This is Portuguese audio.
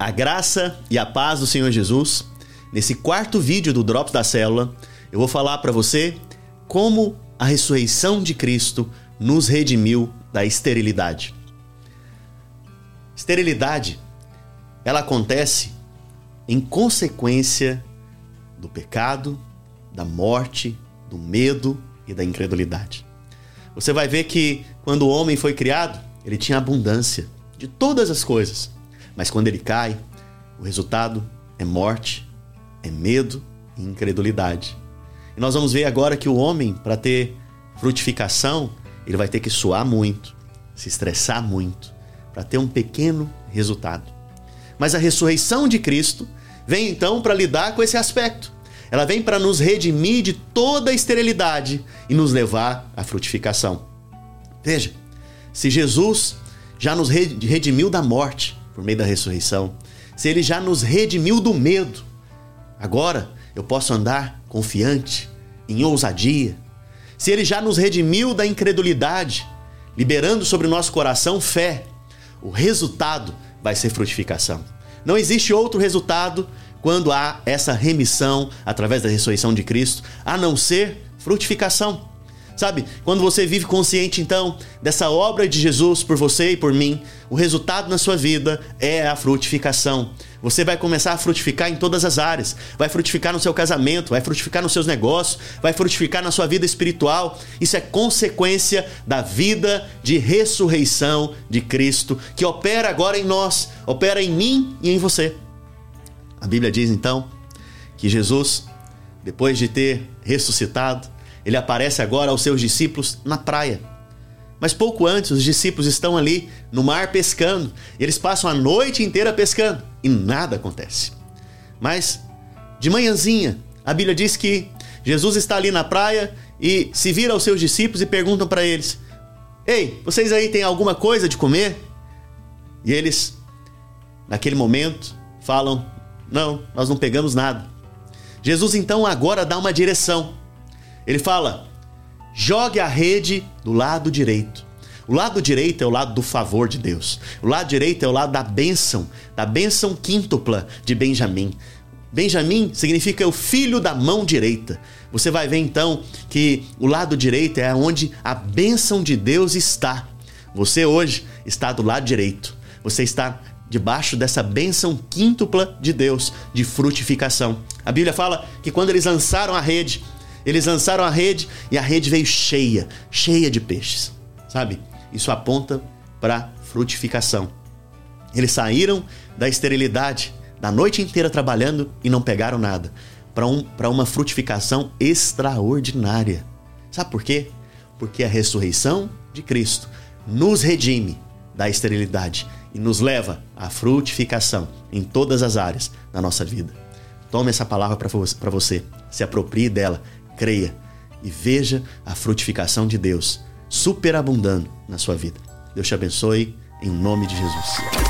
A graça e a paz do Senhor Jesus. Nesse quarto vídeo do Drops da Célula, eu vou falar para você como a ressurreição de Cristo nos redimiu da esterilidade. Esterilidade, ela acontece em consequência do pecado, da morte, do medo e da incredulidade. Você vai ver que quando o homem foi criado, ele tinha abundância de todas as coisas. Mas quando ele cai, o resultado é morte, é medo e incredulidade. E nós vamos ver agora que o homem, para ter frutificação, ele vai ter que suar muito, se estressar muito, para ter um pequeno resultado. Mas a ressurreição de Cristo vem então para lidar com esse aspecto. Ela vem para nos redimir de toda a esterilidade e nos levar à frutificação. Veja, se Jesus já nos redimiu da morte por meio da ressurreição, se ele já nos redimiu do medo, agora eu posso andar confiante, em ousadia. Se ele já nos redimiu da incredulidade, liberando sobre o nosso coração fé, o resultado vai ser frutificação. Não existe outro resultado quando há essa remissão através da ressurreição de Cristo, a não ser frutificação. Sabe, quando você vive consciente então dessa obra de Jesus por você e por mim, o resultado na sua vida é a frutificação. Você vai começar a frutificar em todas as áreas. Vai frutificar no seu casamento, vai frutificar nos seus negócios, vai frutificar na sua vida espiritual. Isso é consequência da vida de ressurreição de Cristo, que opera agora em nós, opera em mim e em você. A Bíblia diz então que Jesus, depois de ter ressuscitado, ele aparece agora aos seus discípulos na praia. Mas pouco antes, os discípulos estão ali no mar pescando. Eles passam a noite inteira pescando e nada acontece. Mas de manhãzinha, a Bíblia diz que Jesus está ali na praia e se vira aos seus discípulos e perguntam para eles: Ei, vocês aí têm alguma coisa de comer? E eles, naquele momento, falam: não, nós não pegamos nada. Jesus então agora dá uma direção. Ele fala: jogue a rede do lado direito. O lado direito é o lado do favor de Deus. O lado direito é o lado da bênção, da bênção quíntupla de Benjamim. Benjamim significa o filho da mão direita. Você vai ver então que o lado direito é onde a bênção de Deus está. Você hoje está do lado direito. Você está debaixo dessa bênção quíntupla de Deus de frutificação. A Bíblia fala que quando eles lançaram a rede, eles lançaram a rede e a rede veio cheia, cheia de peixes. Sabe? Isso aponta para frutificação. Eles saíram da esterilidade, da noite inteira trabalhando e não pegaram nada, para um, uma frutificação extraordinária. Sabe por quê? Porque a ressurreição de Cristo nos redime da esterilidade e nos leva à frutificação em todas as áreas da nossa vida. Tome essa palavra para você, se aproprie dela, creia e veja a frutificação de Deus superabundando na sua vida. Deus te abençoe em nome de Jesus.